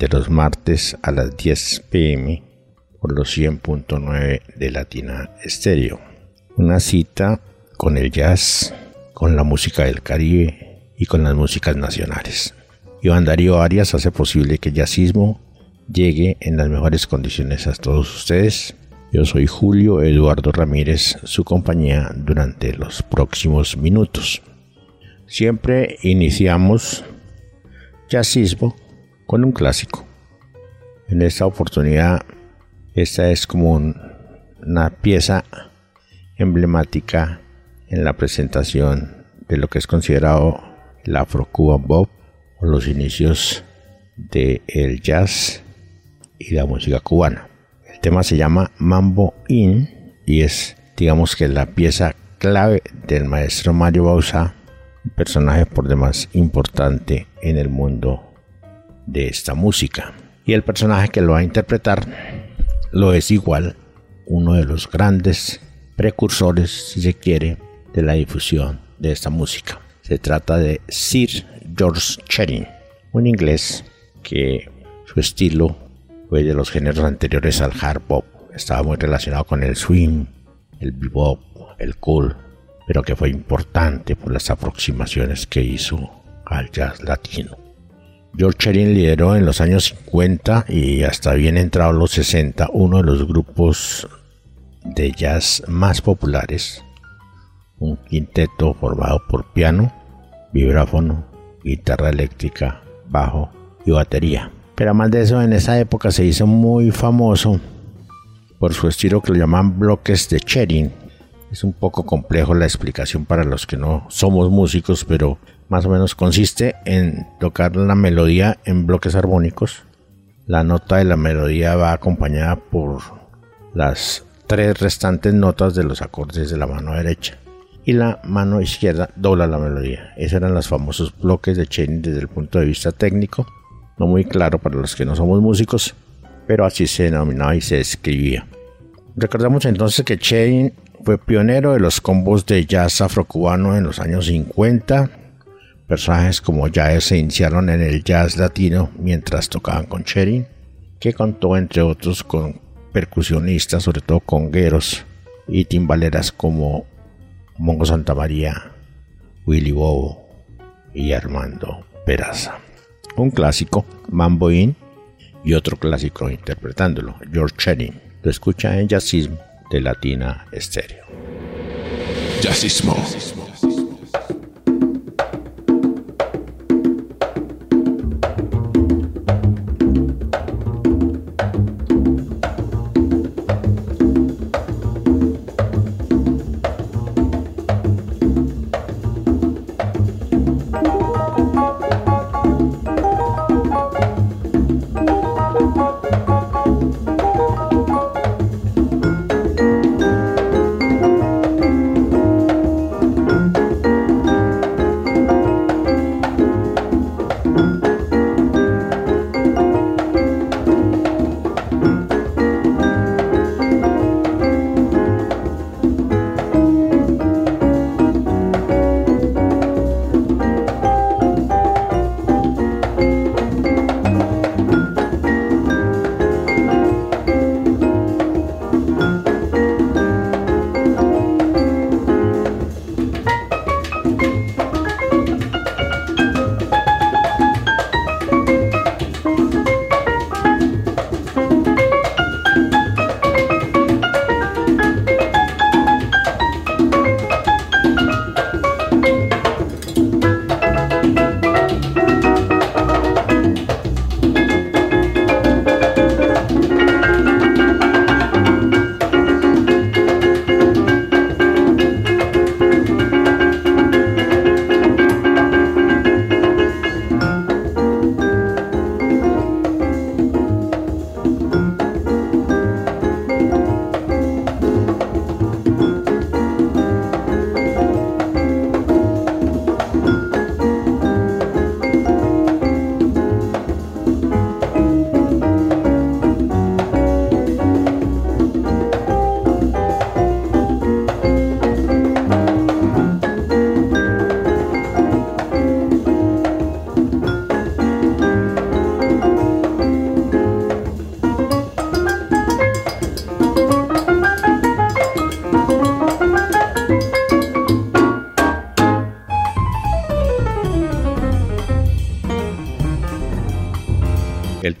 de los martes a las 10 pm por los 100.9 de Latina Estéreo. Una cita con el jazz, con la música del Caribe y con las músicas nacionales. Iván Darío Arias hace posible que el jazzismo llegue en las mejores condiciones a todos ustedes. Yo soy Julio Eduardo Ramírez, su compañía durante los próximos minutos. Siempre iniciamos jazzismo con un clásico. En esta oportunidad, esta es como una pieza emblemática en la presentación de lo que es considerado el Afro-Cuban Bob o los inicios del el jazz y la música cubana. El tema se llama Mambo In y es, digamos que la pieza clave del maestro Mario Bausa personaje por demás importante en el mundo de esta música. Y el personaje que lo va a interpretar lo es igual uno de los grandes precursores, si se quiere, de la difusión de esta música. Se trata de Sir George Sherin, un inglés que su estilo fue de los géneros anteriores al hard bop. Estaba muy relacionado con el swing, el bebop, el cool, pero que fue importante por las aproximaciones que hizo al jazz latino. George Sherin lideró en los años 50 y hasta bien entrado los 60 uno de los grupos de jazz más populares, un quinteto formado por piano, vibráfono, guitarra eléctrica, bajo y batería. Pero además de eso, en esa época se hizo muy famoso por su estilo que lo llaman bloques de Sherin, es un poco complejo la explicación para los que no somos músicos, pero más o menos consiste en tocar la melodía en bloques armónicos. La nota de la melodía va acompañada por las tres restantes notas de los acordes de la mano derecha. Y la mano izquierda dobla la melodía. Esos eran los famosos bloques de Chain desde el punto de vista técnico. No muy claro para los que no somos músicos, pero así se denominaba y se escribía. Recordamos entonces que Chain fue pionero de los combos de jazz afrocubano en los años 50. Personajes como Jazz se iniciaron en el jazz latino mientras tocaban con Sherin, que contó entre otros con percusionistas, sobre todo congueros y timbaleras como Mongo Santa María, Willy Bobo y Armando Peraza. Un clásico, Mambo In, y otro clásico interpretándolo, George Sherin. Lo escucha en Jazzismo de Latina Estéreo. Jazzismo.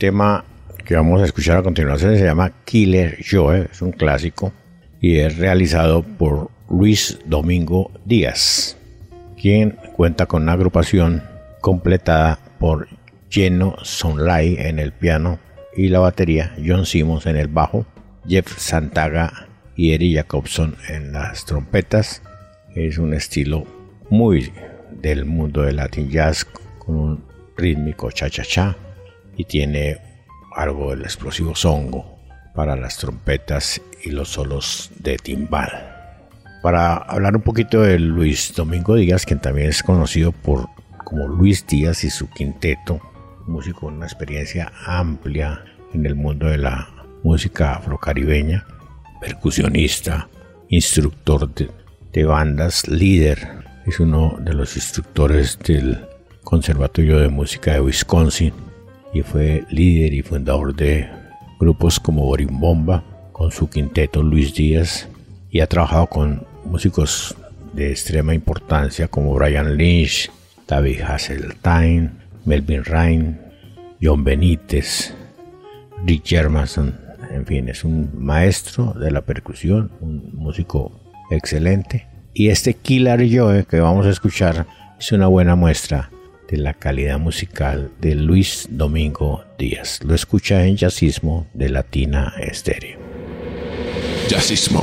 Tema que vamos a escuchar a continuación se llama Killer Joe, es un clásico y es realizado por Luis Domingo Díaz, quien cuenta con una agrupación completada por Lleno Sonlay en el piano y la batería, John Simmons en el bajo, Jeff Santaga y Eric Jacobson en las trompetas. Es un estilo muy del mundo del Latin Jazz con un rítmico cha-cha-cha y tiene algo del explosivo songo para las trompetas y los solos de timbal. Para hablar un poquito de Luis Domingo Díaz, quien también es conocido por como Luis Díaz y su quinteto, músico con una experiencia amplia en el mundo de la música afrocaribeña, percusionista, instructor de, de bandas, líder, es uno de los instructores del Conservatorio de Música de Wisconsin y fue líder y fundador de grupos como Borimbomba, con su quinteto Luis Díaz, y ha trabajado con músicos de extrema importancia como Brian Lynch, David Hasseltine, Melvin Ryan, John Benítez, Rick Germanson, en fin, es un maestro de la percusión, un músico excelente. Y este Killer Joe que vamos a escuchar es una buena muestra de la calidad musical de Luis Domingo Díaz. Lo escucha en Jazzismo de Latina Estéreo. Jazzismo.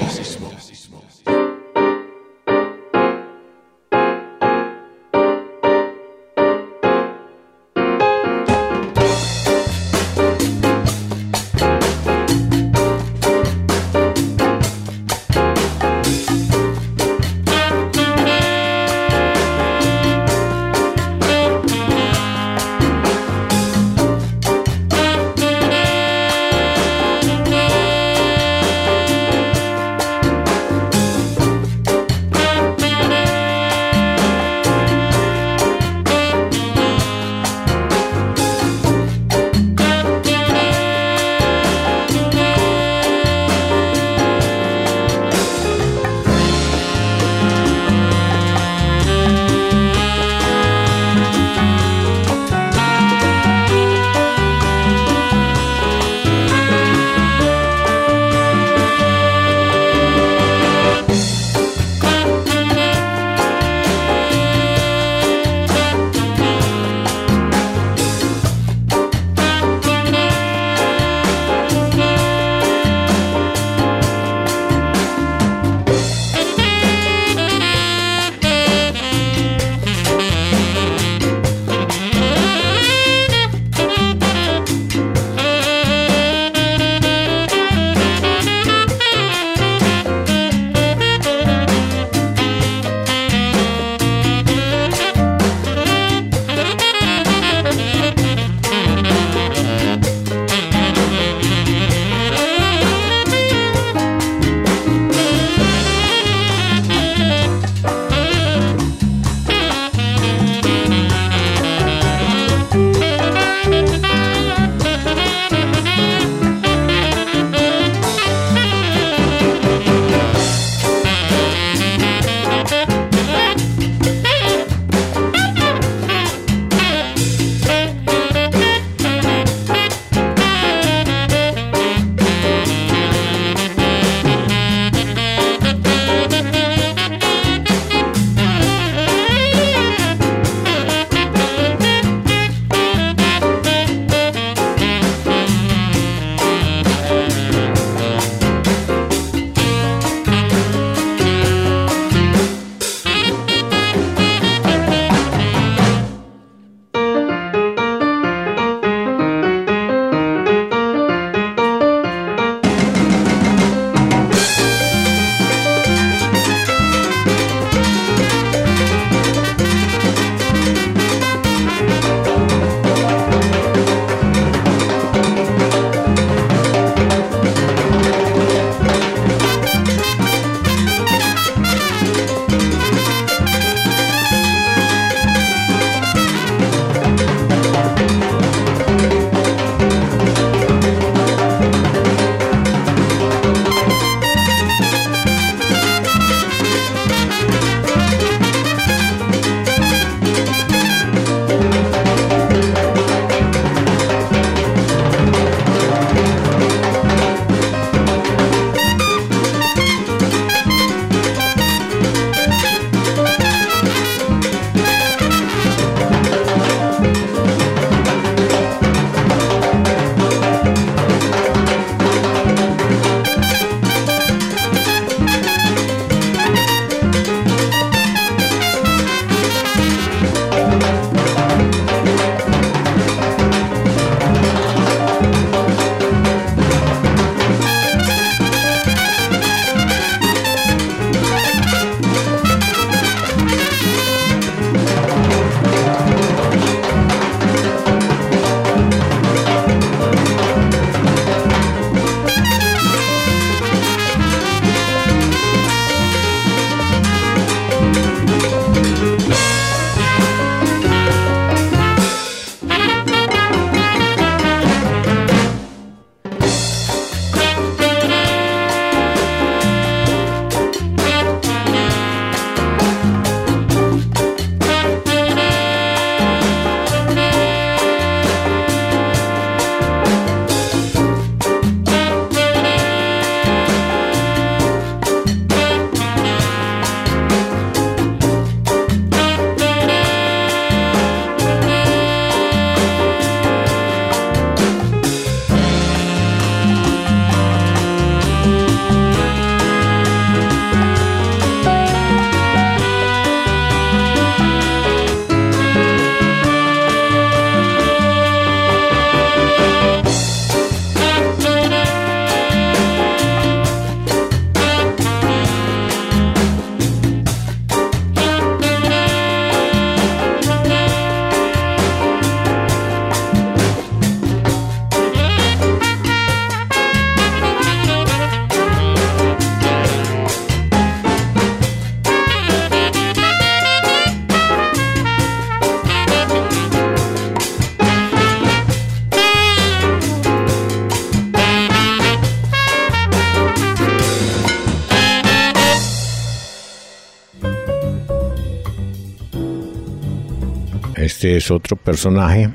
Es otro personaje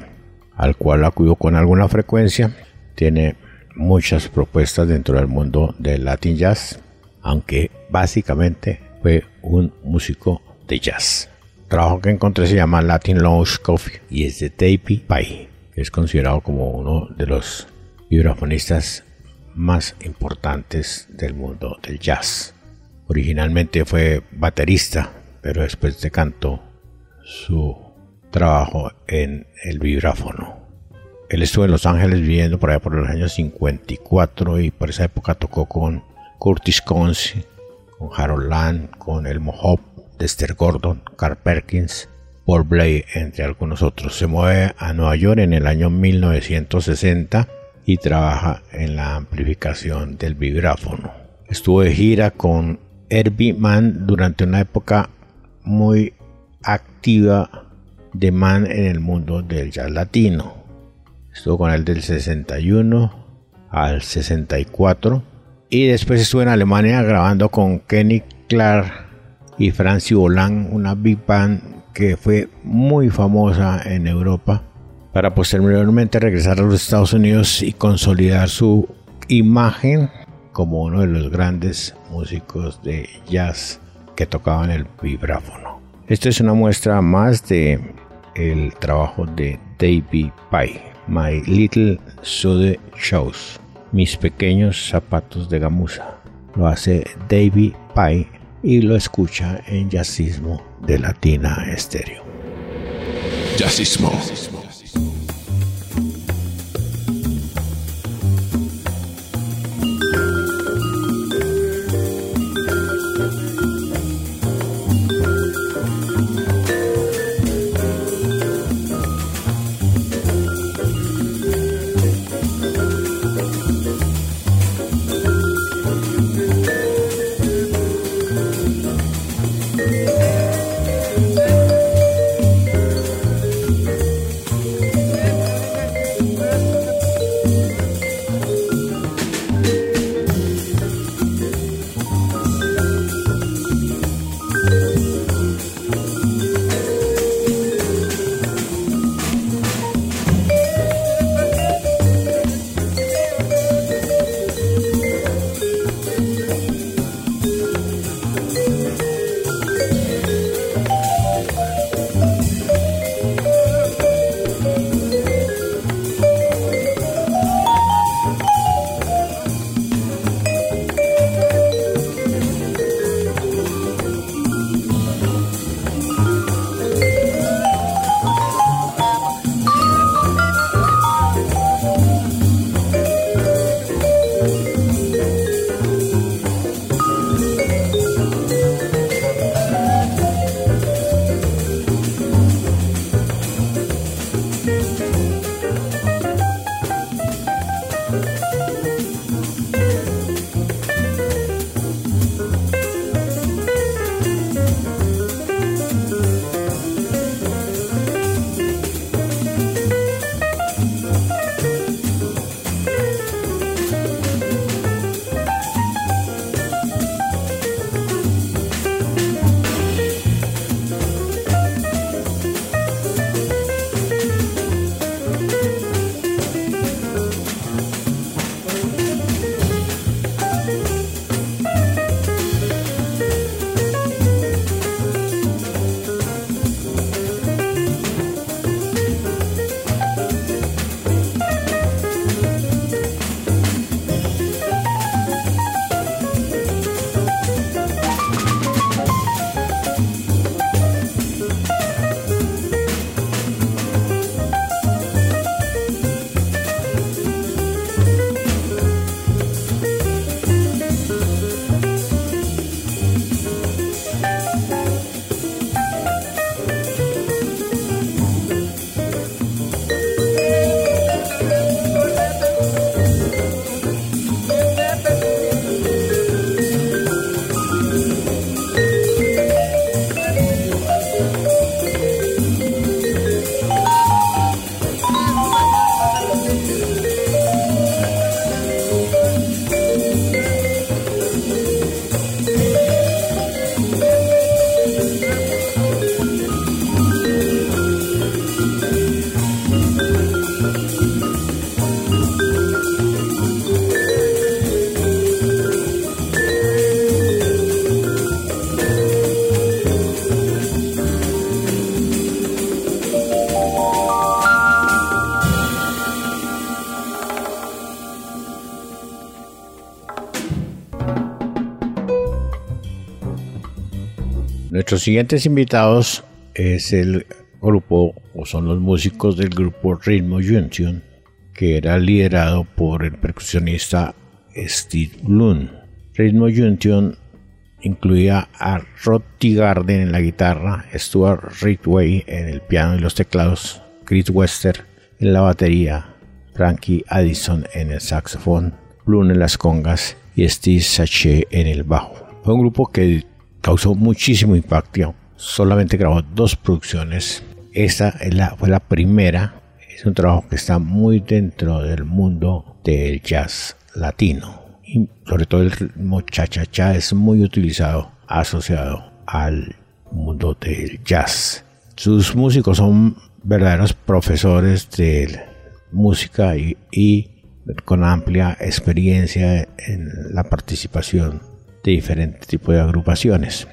al cual acudo con alguna frecuencia. Tiene muchas propuestas dentro del mundo del Latin Jazz, aunque básicamente fue un músico de jazz. El trabajo que encontré se llama Latin Lounge Coffee y es de Tapey que es considerado como uno de los vibrafonistas más importantes del mundo del jazz. Originalmente fue baterista, pero después decantó su trabajo en el vibráfono. Él estuvo en Los Ángeles viviendo por allá por los años 54 y por esa época tocó con Curtis Conce, con Harold Land, con Elmo Hope, Dexter Gordon, Carl Perkins, Paul Blay, entre algunos otros. Se mueve a Nueva York en el año 1960 y trabaja en la amplificación del vibráfono. Estuvo de gira con Herbie Mann durante una época muy activa de Mann en el mundo del jazz latino. Estuvo con él del 61 al 64 y después estuvo en Alemania grabando con Kenny Clark y Francis Bolan, una big band que fue muy famosa en Europa para posteriormente regresar a los Estados Unidos y consolidar su imagen como uno de los grandes músicos de jazz que tocaban el vibráfono. Esta es una muestra más de el trabajo de David Pye, My Little Suede Shoes, mis pequeños zapatos de gamuza. Lo hace David Pye y lo escucha en Jazzismo de Latina Estéreo. Jazzismo. Nuestros siguientes invitados es el grupo o son los músicos del grupo Ritmo Junction que era liderado por el percusionista Steve Bloom. Ritmo Junction incluía a Rod Garden en la guitarra, Stuart Ridway en el piano y los teclados, Chris Wester en la batería, Frankie Addison en el saxofón, Bloom en las congas y Steve Sachet en el bajo. Fue un grupo que causó muchísimo impacto. Solamente grabó dos producciones. Esta fue la primera. Es un trabajo que está muy dentro del mundo del jazz latino sobre todo el ritmo cha-cha-cha es muy utilizado, asociado al mundo del jazz. Sus músicos son verdaderos profesores de música y, con amplia experiencia en la participación de diferentes tipos de agrupaciones.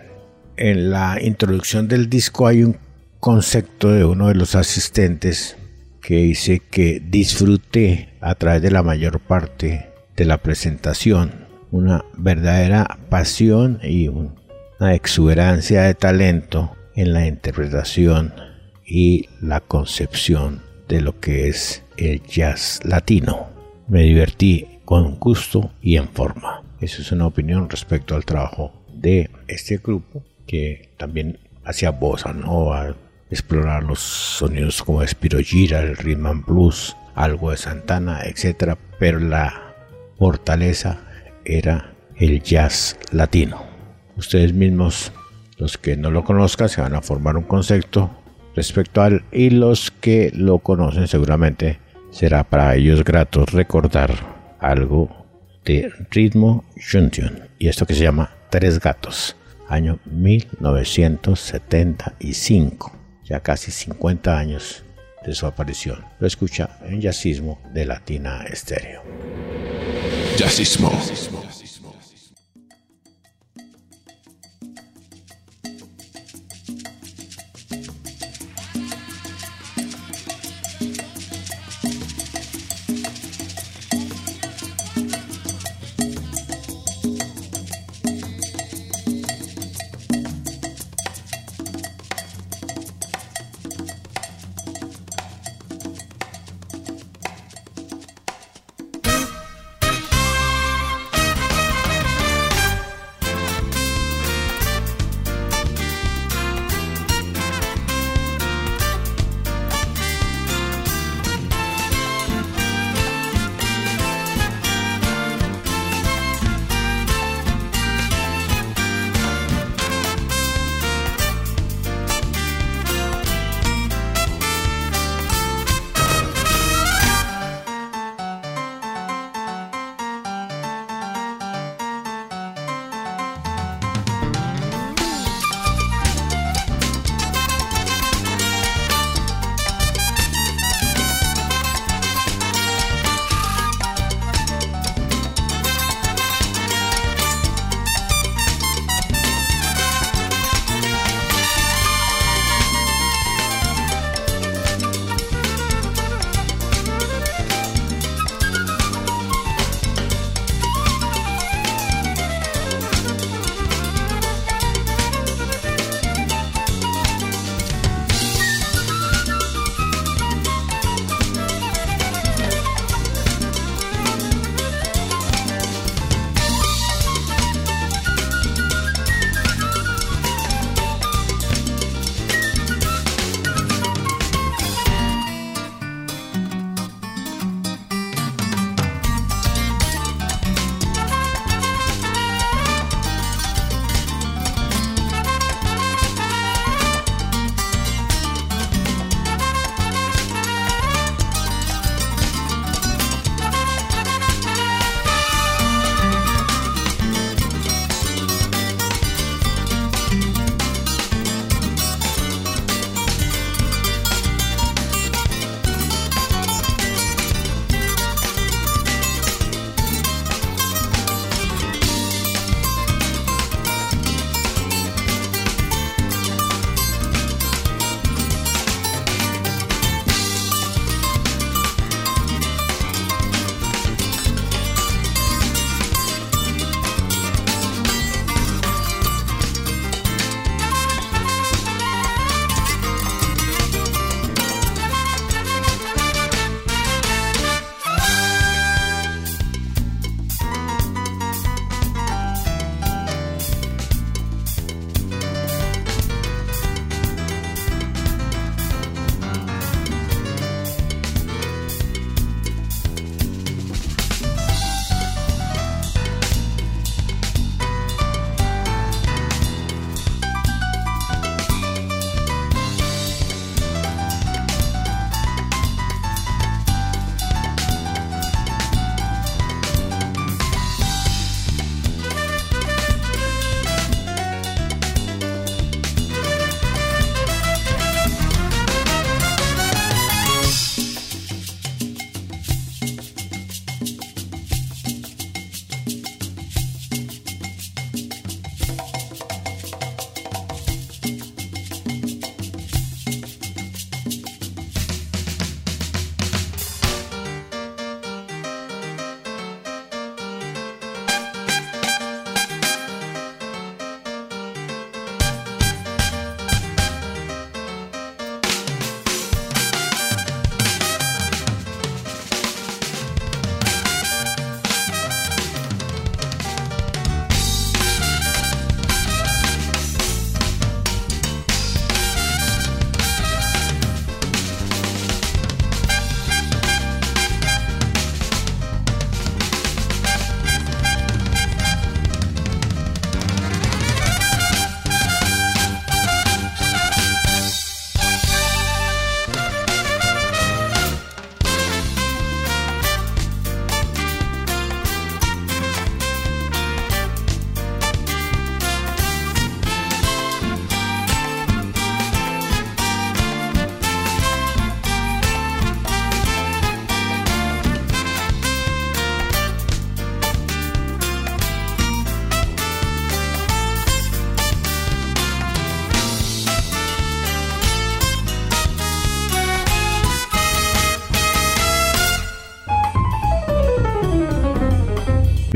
En la introducción del disco hay un concepto de uno de los asistentes que dice que disfrute a través de la mayor parte de la presentación, una verdadera pasión y una exuberancia de talento en la interpretación y la concepción de lo que es el jazz latino. Me divertí con gusto y en forma. Esa es una opinión respecto al trabajo de este grupo que también hacía bossa nova, explorar los sonidos como Spiro Gira, el rhythm and blues, algo de Santana, etc. Pero la fortaleza era el jazz latino. Ustedes mismos, los que no lo conozcan, se van a formar un concepto respecto al y los que lo conocen seguramente será para ellos grato recordar algo de ritmo junction y esto que se llama Tres Gatos, año 1975, ya casi 50 años de su aparición. Lo escucha en Jazzismo de Latina Estéreo. Jazzismo.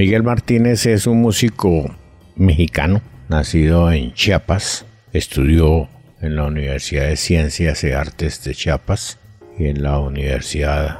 Miguel Martínez es un músico mexicano, nacido en Chiapas, estudió en la Universidad de Ciencias y Artes de Chiapas y en la Universidad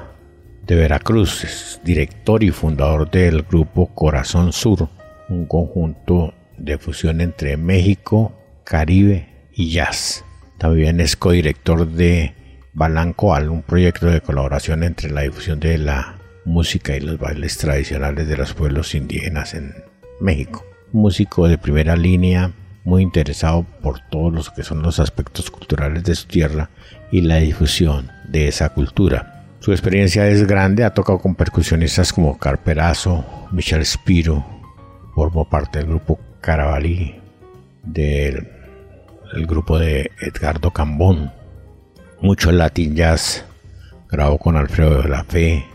de Veracruz. Es director y fundador del grupo Corazón Sur, un conjunto de fusión entre México, Caribe y jazz. También es codirector de Balancoal, un proyecto de colaboración entre la difusión de la música y los bailes tradicionales de los pueblos indígenas en México. músico de primera línea, muy interesado por todos los que son los aspectos culturales de su tierra y la difusión de esa cultura. Su experiencia es grande, ha tocado con percusionistas como Carperazo, Michel Spiro, formó parte del grupo Carabalí, del grupo de Edgardo Cambón, mucho Latin Jazz, grabó con Alfredo de la Fe,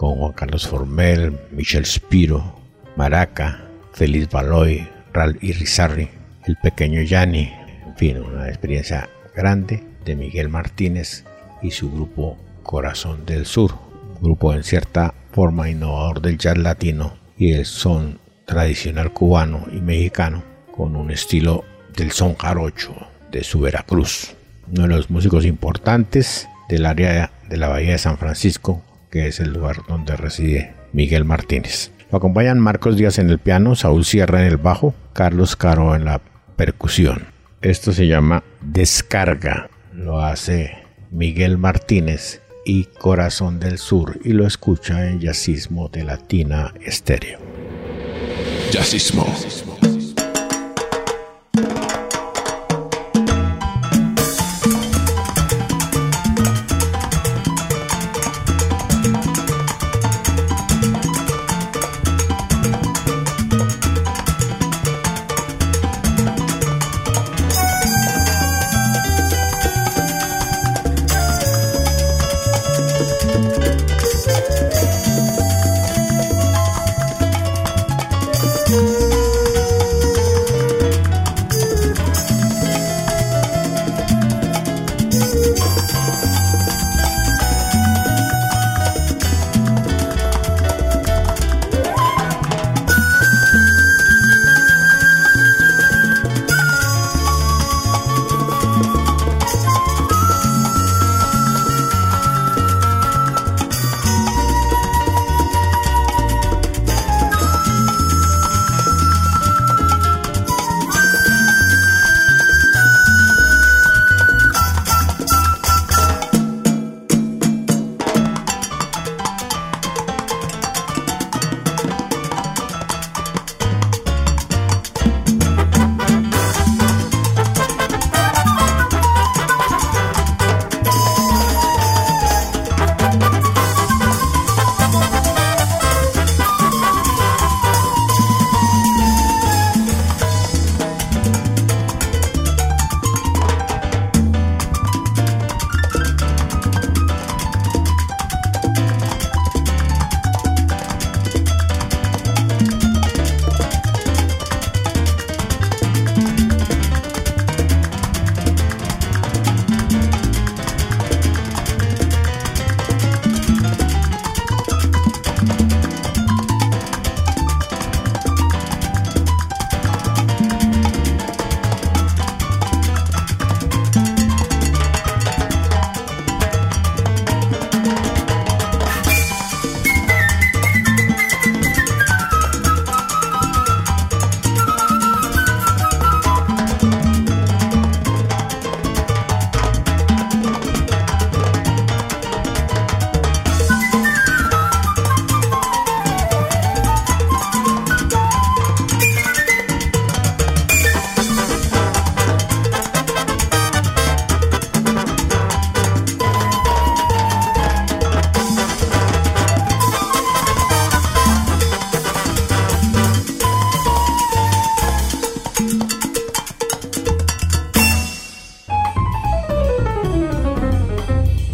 con Juan Carlos Formel, Michel Spiro, Maraca, Feliz Baloy, Ral Irizarry, el pequeño Yanni, en fin, una experiencia grande de Miguel Martínez y su grupo Corazón del Sur, grupo en cierta forma innovador del jazz latino y el son tradicional cubano y mexicano con un estilo del son jarocho de su Veracruz, uno de los músicos importantes del área de la Bahía de San Francisco que es el lugar donde reside Miguel Martínez. Lo acompañan Marcos Díaz en el piano, Saúl Sierra en el bajo, Carlos Caro en la percusión. Esto se llama Descarga. Lo hace Miguel Martínez y Corazón del Sur y lo escucha en Yacismo de Latina Estéreo. Yacismo.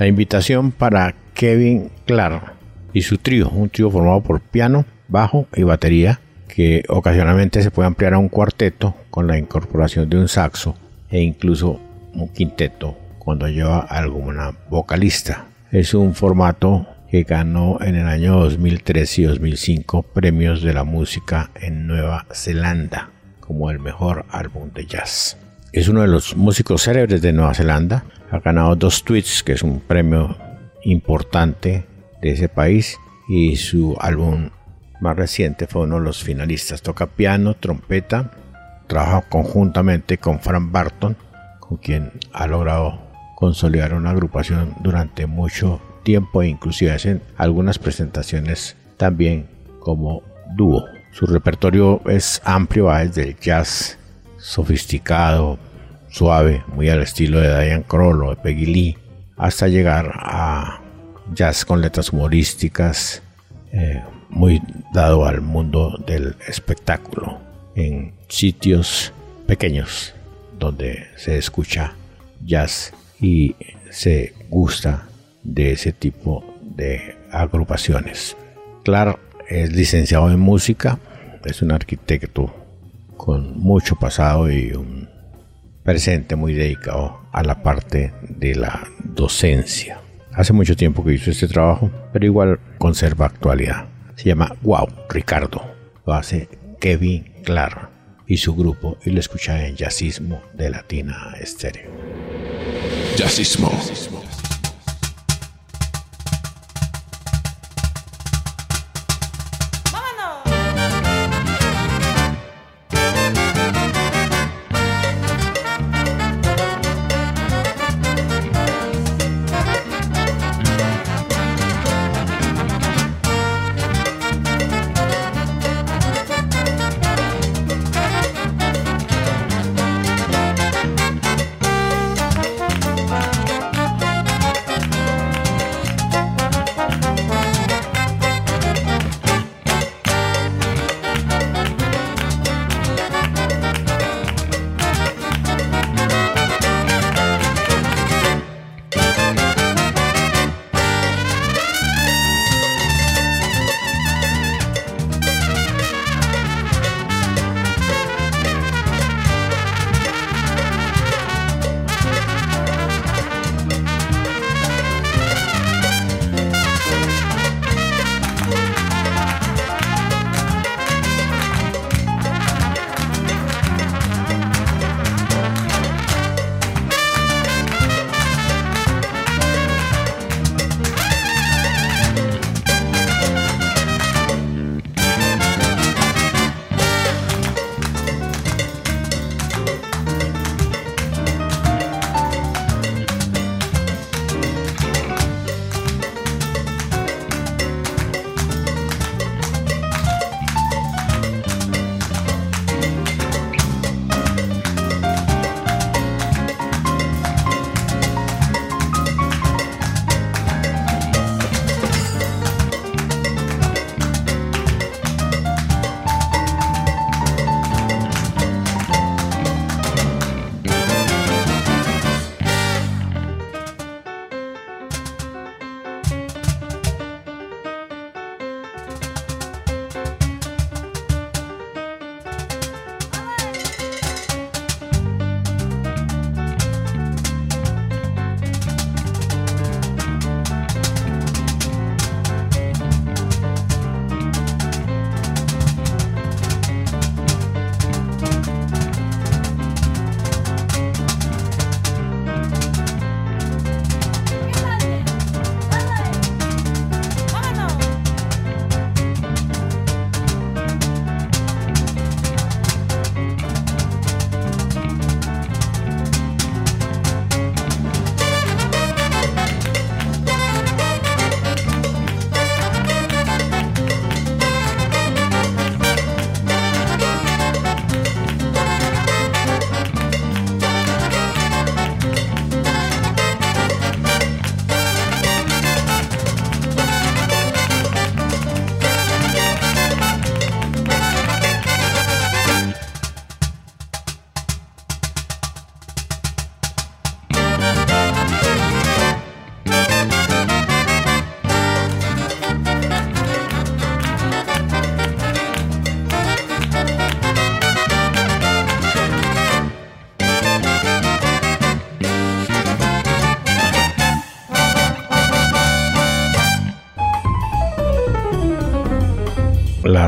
Invitación para Kevin Clark y su trío, un trío formado por piano, bajo y batería, que ocasionalmente se puede ampliar a un cuarteto con la incorporación de un saxo e incluso un quinteto cuando lleva alguna vocalista. Es un formato que ganó en el año 2003 y 2005 premios de la música en Nueva Zelanda como el mejor álbum de jazz. Es uno de los músicos célebres de Nueva Zelanda. Ha ganado dos tweets, que es un premio importante de ese país. Y su álbum más reciente fue uno de los finalistas. Toca piano, trompeta. Trabaja conjuntamente con Frank Barton, con quien ha logrado consolidar una agrupación durante mucho tiempo e inclusive hacen algunas presentaciones también como dúo. Su repertorio es amplio, va desde el jazz sofisticado, suave, muy al estilo de Diane Kroll o de Peggy Lee, hasta llegar a jazz con letras humorísticas, eh, muy dado al mundo del espectáculo, en sitios pequeños donde se escucha jazz y se gusta de ese tipo de agrupaciones. Clark es licenciado en música, es un arquitecto con mucho pasado y un presente muy dedicado a la parte de la docencia. Hace mucho tiempo que hizo este trabajo, pero igual conserva actualidad. Se llama Wow Ricardo. Lo hace Kevin Clark y su grupo y lo escucha en Jazzismo de Latina Estéreo. Jazzismo. La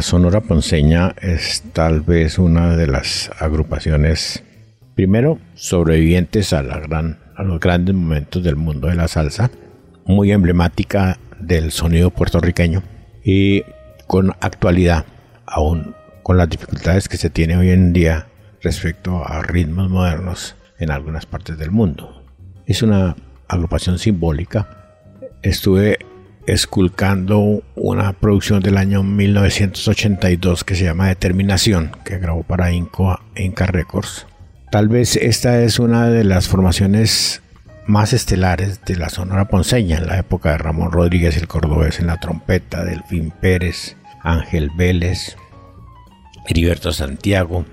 Sonora Ponceña es tal vez una de las agrupaciones, primero, sobrevivientes a, a los grandes momentos del mundo de la salsa, muy emblemática del sonido puertorriqueño y con actualidad, aún con las dificultades que se tiene hoy en día respecto a ritmos modernos en algunas partes del mundo. Es una agrupación simbólica. Estuve esculcando una producción del año 1982 que se llama Determinación, que grabó para Inca, Inca Records. Tal vez esta es una de las formaciones más estelares de la Sonora Ponceña en la época de Ramón Rodríguez el Cordobés en la trompeta, Delfín Pérez, Ángel Vélez, Heriberto Santiago,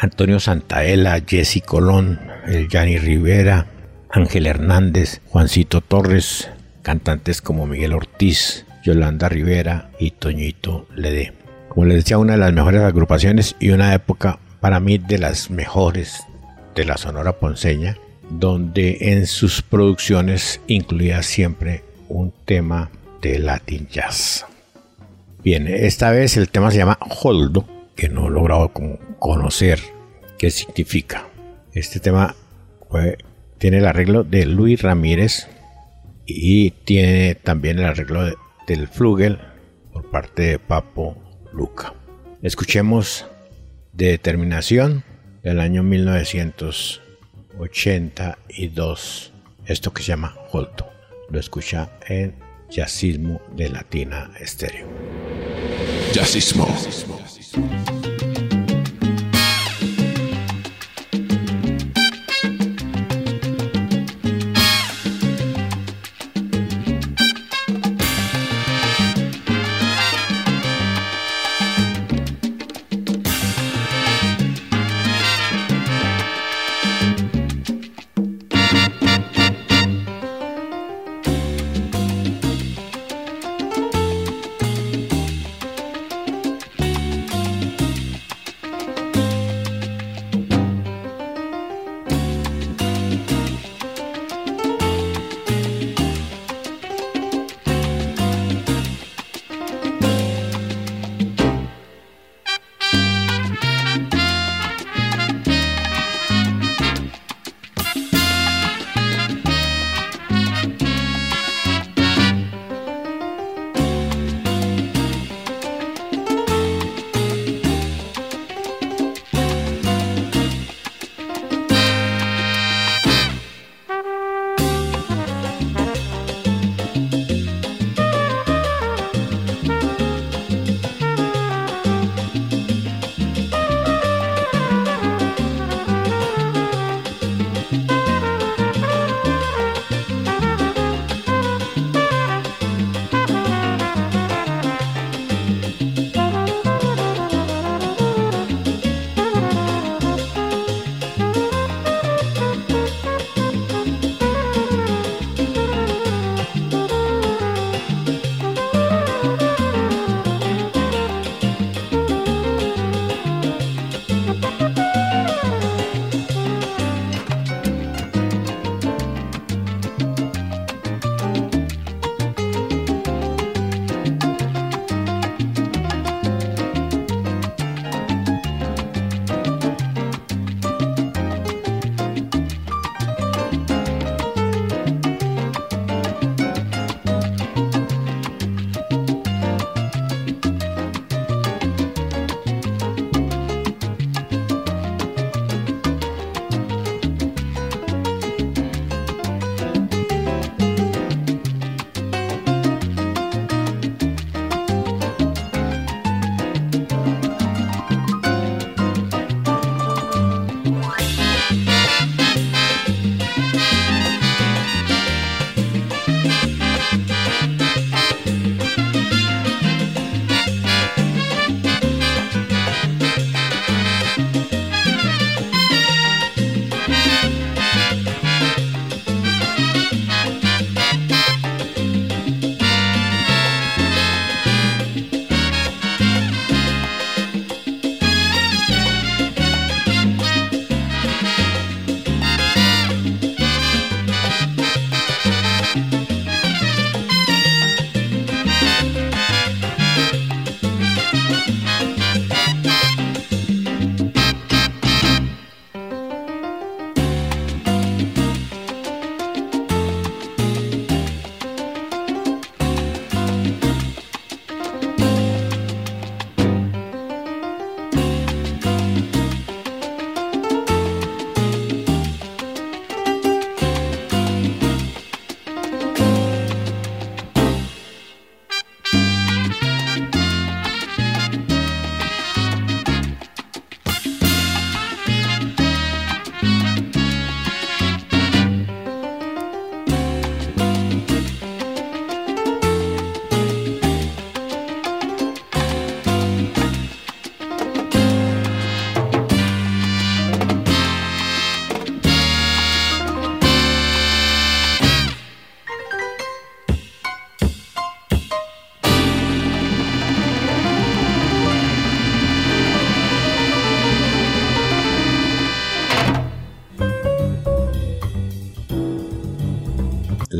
Antonio Santaella, Jesse Colón, el Yanni Rivera, Ángel Hernández, Juancito Torres, cantantes como Miguel Ortiz, Yolanda Rivera y Toñito Ledé. Como les decía, una de las mejores agrupaciones y una época para mí de las mejores de la Sonora Ponceña, donde en sus producciones incluía siempre un tema de Latin Jazz. Bien, esta vez el tema se llama Holdo, que no he logrado conocer qué significa. Este tema tiene el arreglo de Luis Ramírez y tiene también el arreglo del Flugel por parte de Papo Luca. Escuchemos Determinación del año 1900. 82 esto que se llama Holto. Lo escucha en Jazzismo de Latina Estéreo. Jazzismo.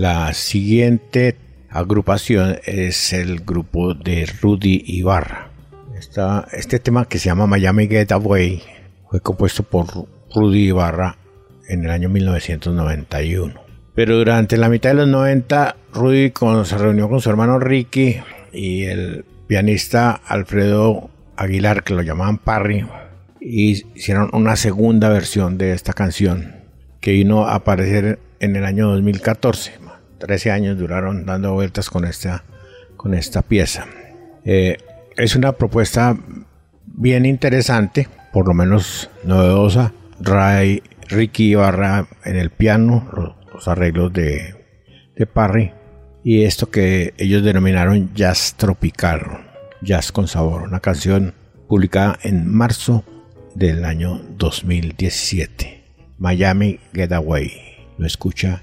La siguiente agrupación es el grupo de Rudy Ibarra. Este tema que se llama Miami Getaway fue compuesto por Rudy Ibarra en el año 1991. Pero durante la mitad de los 90, Rudy se reunió con su hermano Ricky y el pianista Alfredo Aguilar, que lo llamaban Parry, y hicieron una segunda versión de esta canción que vino a aparecer en el año 2014. 13 años duraron dando vueltas con esta, con esta pieza. Eh, es una propuesta bien interesante, por lo menos novedosa. Ray, Ricky Ibarra en el piano, los, arreglos de, de Parry y esto que ellos denominaron jazz tropical, jazz con sabor, una canción publicada en marzo del año 2017. Miami Getaway. Lo escucha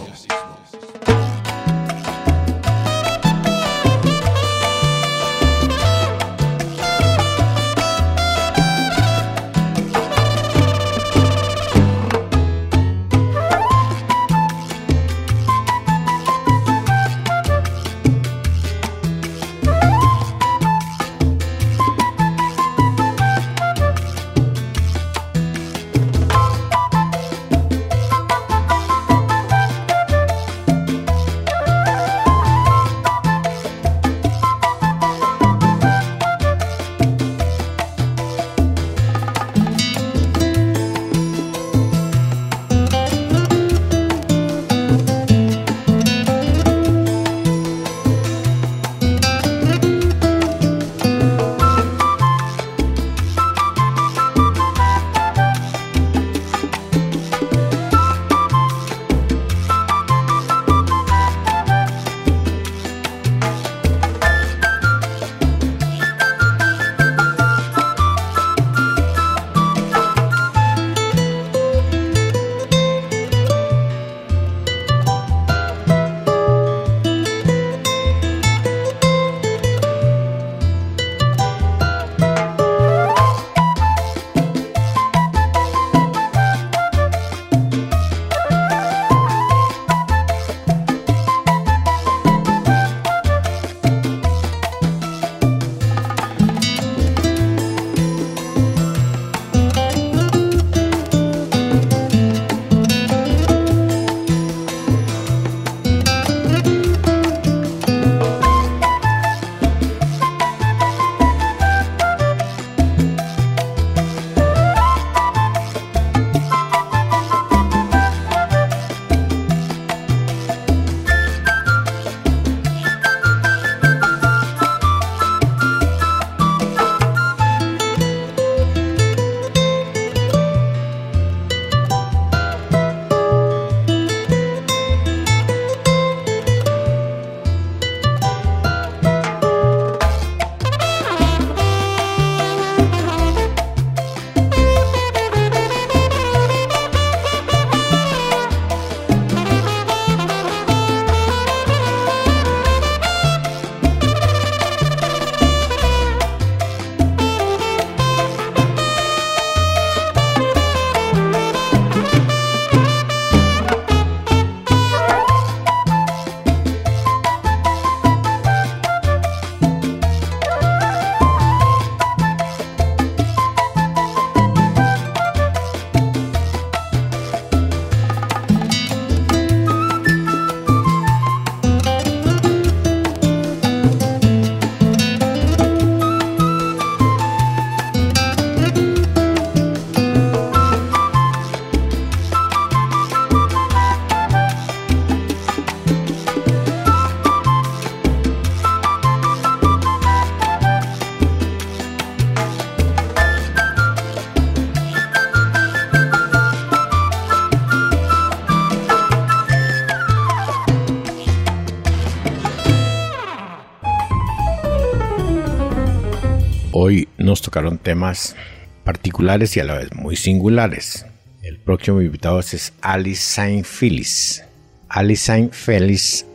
Jazzismo. tocaron temas particulares y a la vez muy singulares. El próximo invitado es Alice Saint Phyllis. Alice Saint Phyllis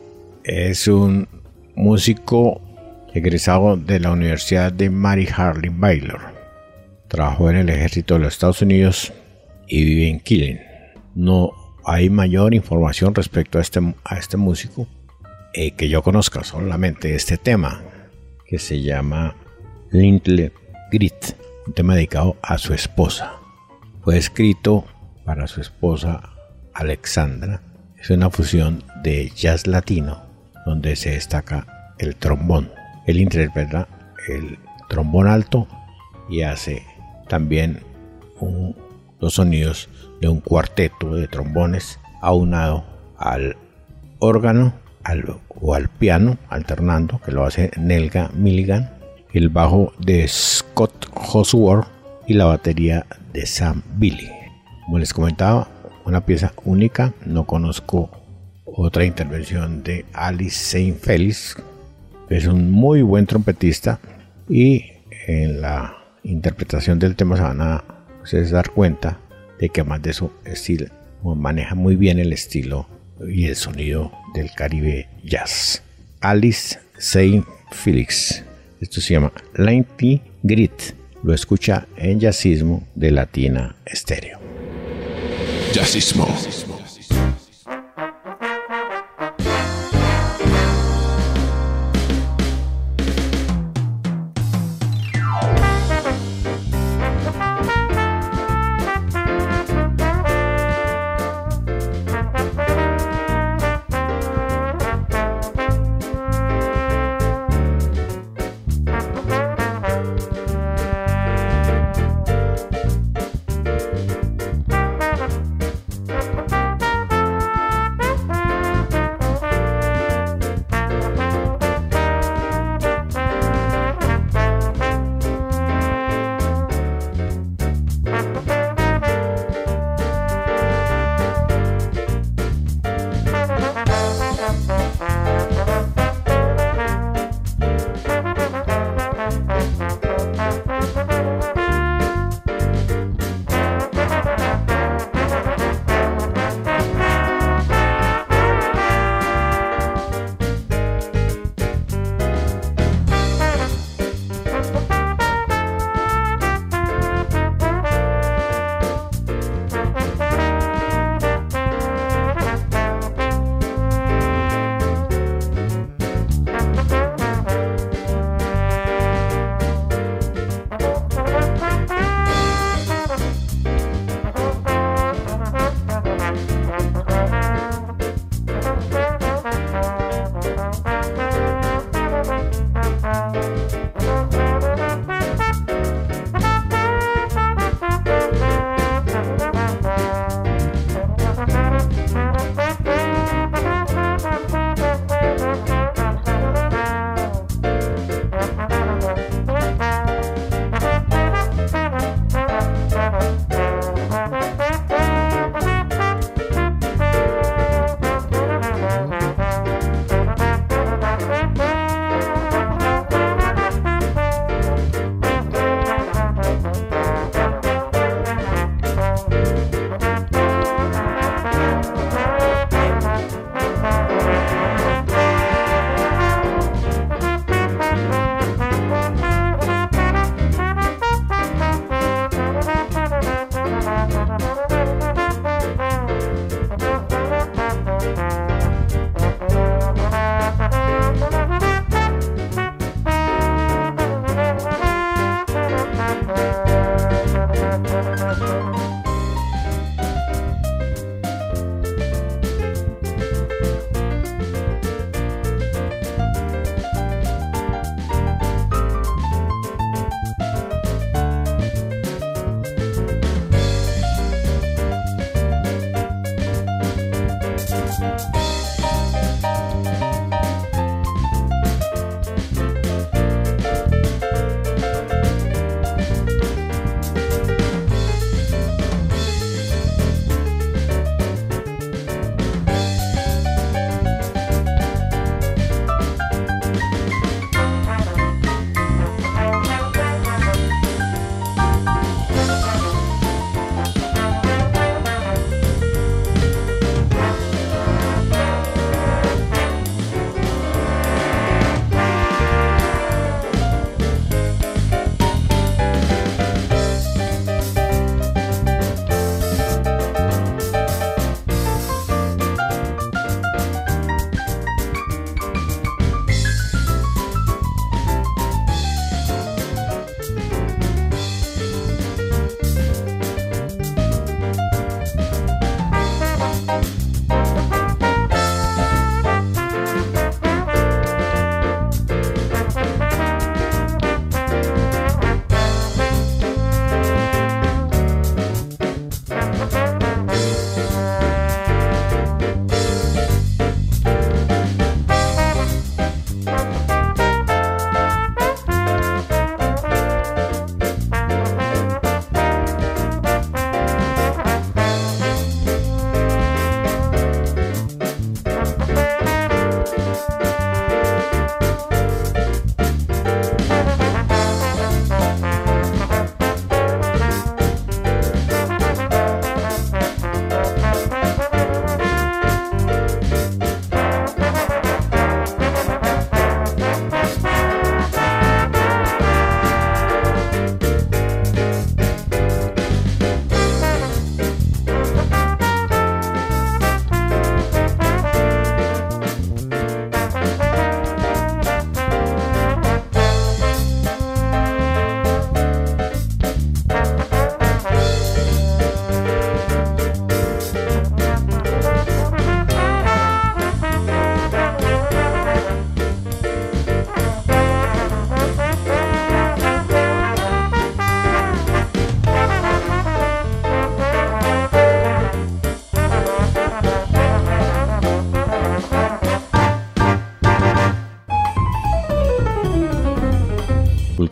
es un músico egresado de la Universidad de Mary Harley Baylor. Trabajó en el ejército de los Estados Unidos y vive en Killing. No hay mayor información respecto a este, a este músico eh, que yo conozca, solamente este tema que se llama Lintle Grit, un tema dedicado a su esposa. Fue escrito para su esposa Alexandra. Es una fusión de jazz latino donde se destaca el trombón. Él interpreta el trombón alto y hace también los sonidos de un cuarteto de trombones aunado al órgano o al piano alternando que lo hace Nelga Milligan el bajo de Scott Hosworth y la batería de Sam Billy como les comentaba una pieza única no conozco otra intervención de Alice Saint Felix es un muy buen trompetista y en la interpretación del tema se van a dar cuenta de que más de su estilo maneja muy bien el estilo y el sonido del Caribe Jazz. Alice Saint Felix. Esto se llama Linety Grit. Lo escucha en Jazzismo de Latina Estéreo. Jazzismo.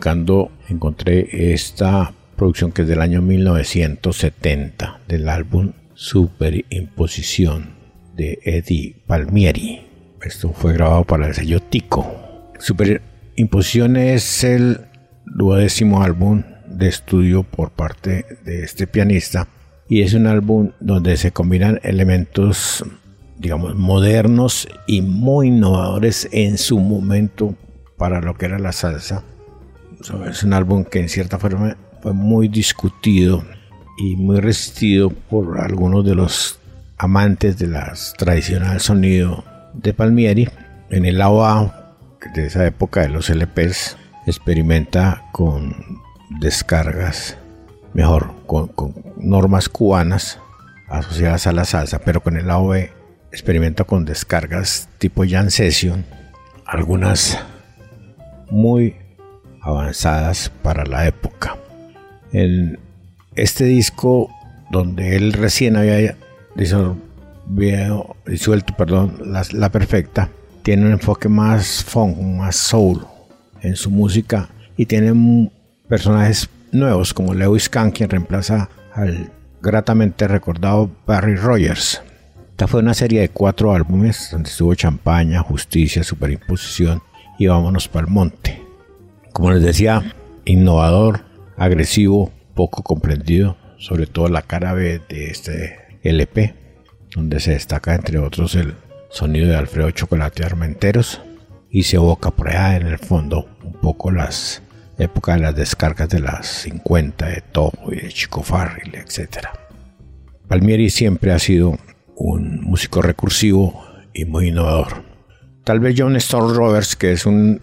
Buscando encontré esta producción que es del año 1970 del álbum Superimposición de Eddie Palmieri. Esto fue grabado para el sello Tico. Superimposición es el duodécimo álbum de estudio por parte de este pianista y es un álbum donde se combinan elementos digamos modernos y muy innovadores en su momento para lo que era la salsa. Es un álbum que en cierta forma fue muy discutido y muy resistido por algunos de los amantes de las tradicional sonido de Palmieri. En el lado de esa época de los LPs experimenta con descargas, mejor, con, normas cubanas asociadas a la salsa, pero con el lado experimenta con descargas tipo Jan Session, algunas muy avanzadas para la época. En este disco, donde él recién había disuelto perdón, la, perfecta, tiene un enfoque más funk, más soul en su música y tiene personajes nuevos como Lewis Kahn, quien reemplaza al gratamente recordado Barry Rogers. Esta fue una serie de cuatro álbumes donde estuvo Champaña, Justicia, Superimposición y Vámonos para el Monte. Como les decía, innovador, agresivo, poco comprendido, sobre todo la cara B de este LP, donde se destaca entre otros el sonido de Alfredo Chocolate Armenteros y se evoca por allá en el fondo un poco las épocas de las descargas de las 50 de Toho y de Chico Farrell, etc. Palmieri siempre ha sido un músico recursivo y muy innovador. Tal vez John Storm Roberts, que es uno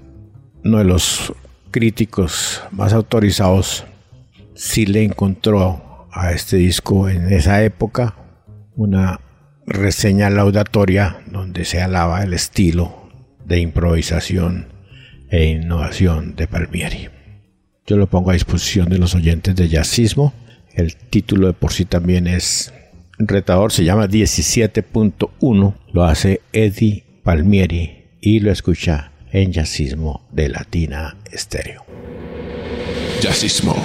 de los críticos más autorizados, sí le encontró a este disco en esa época una reseña laudatoria donde se alaba el estilo de improvisación e innovación de Palmieri. Yo lo pongo a disposición de los oyentes de Jazzismo. El título de por sí también es retador, se llama 17.1. Lo hace Eddie Palmieri y lo escucha en Jazzismo de Latina Estéreo. Jazzismo.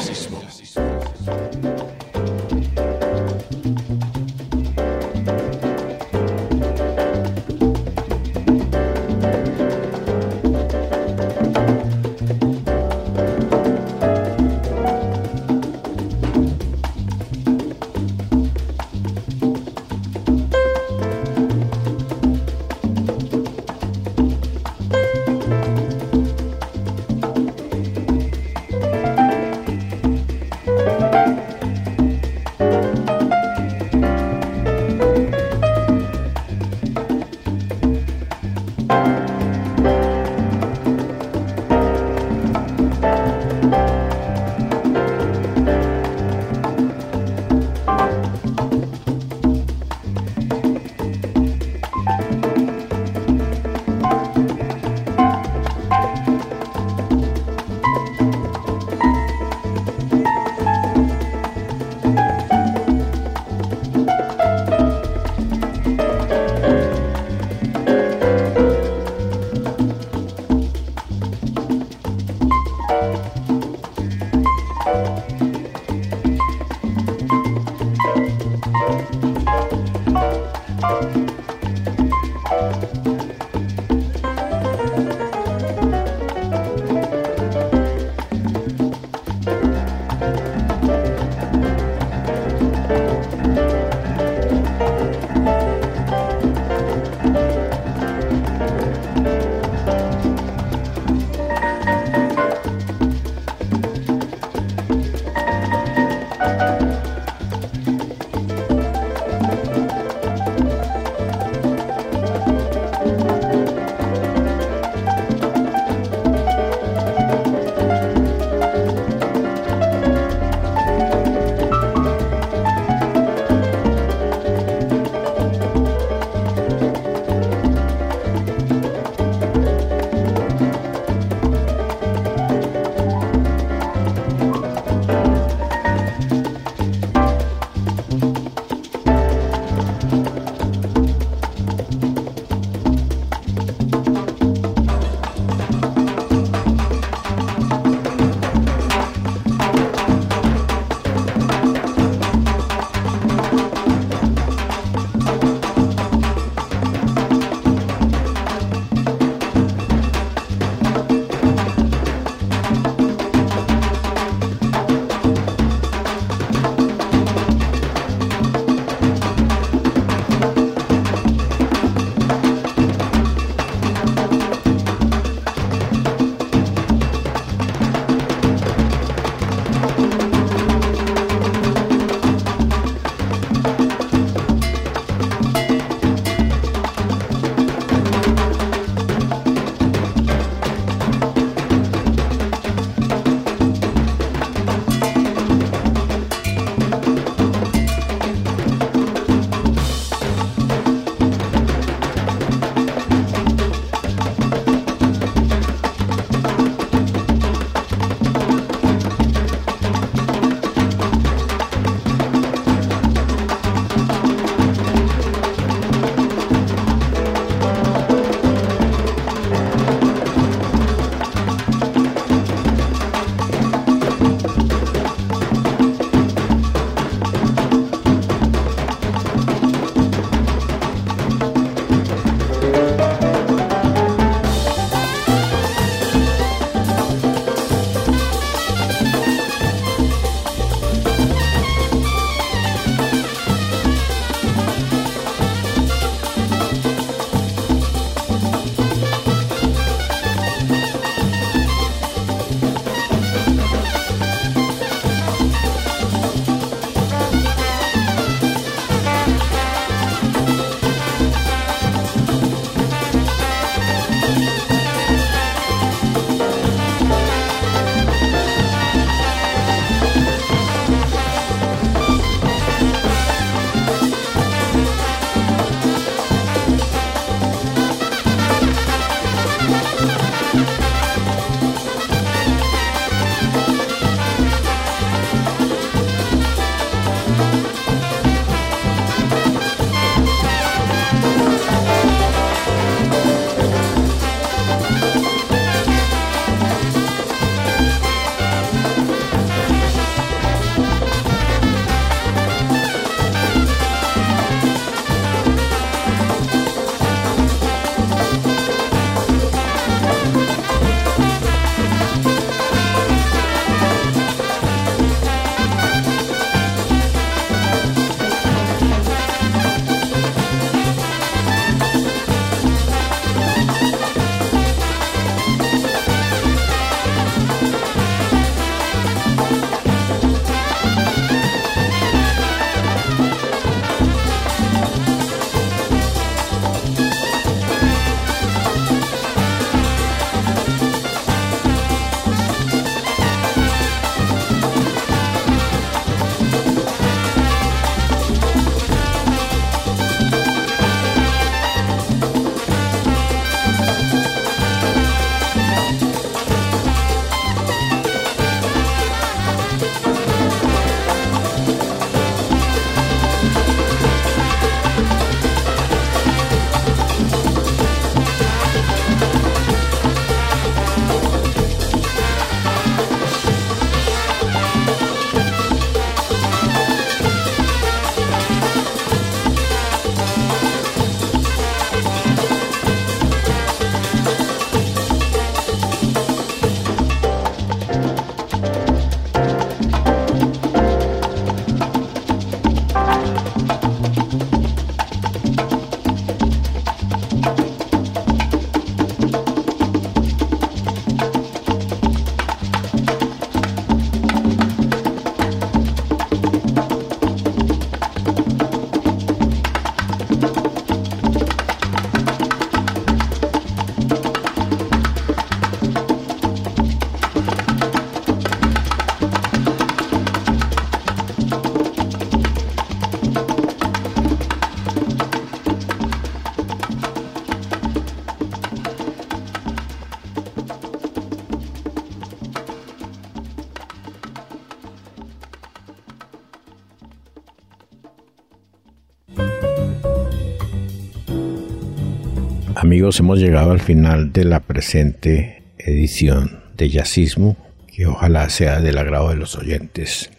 Amigos, hemos llegado al final de la presente edición de Yacismo, que ojalá sea del agrado de los oyentes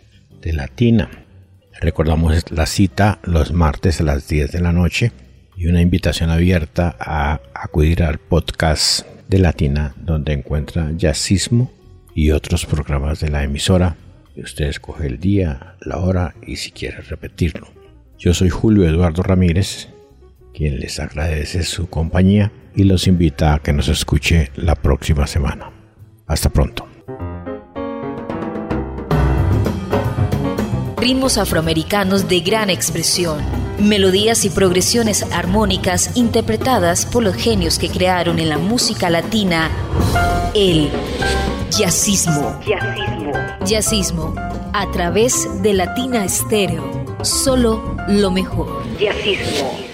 de Latina. Recordamos la cita los martes a las 10 de la noche y una invitación abierta a acudir al podcast de Latina donde encuentra Yacismo y otros programas de la emisora. Usted escoge el día, la hora y si quiere repetirlo. Yo soy Julio Eduardo Ramírez, quien les agradece su compañía y los invita a que nos escuche la próxima semana. Hasta pronto. ritmos afroamericanos de gran expresión, melodías y progresiones armónicas interpretadas por los genios que crearon en la música latina el jazzismo. Jazzismo. Jazzismo a través de Latina Estéreo. Solo lo mejor. Jazzismo.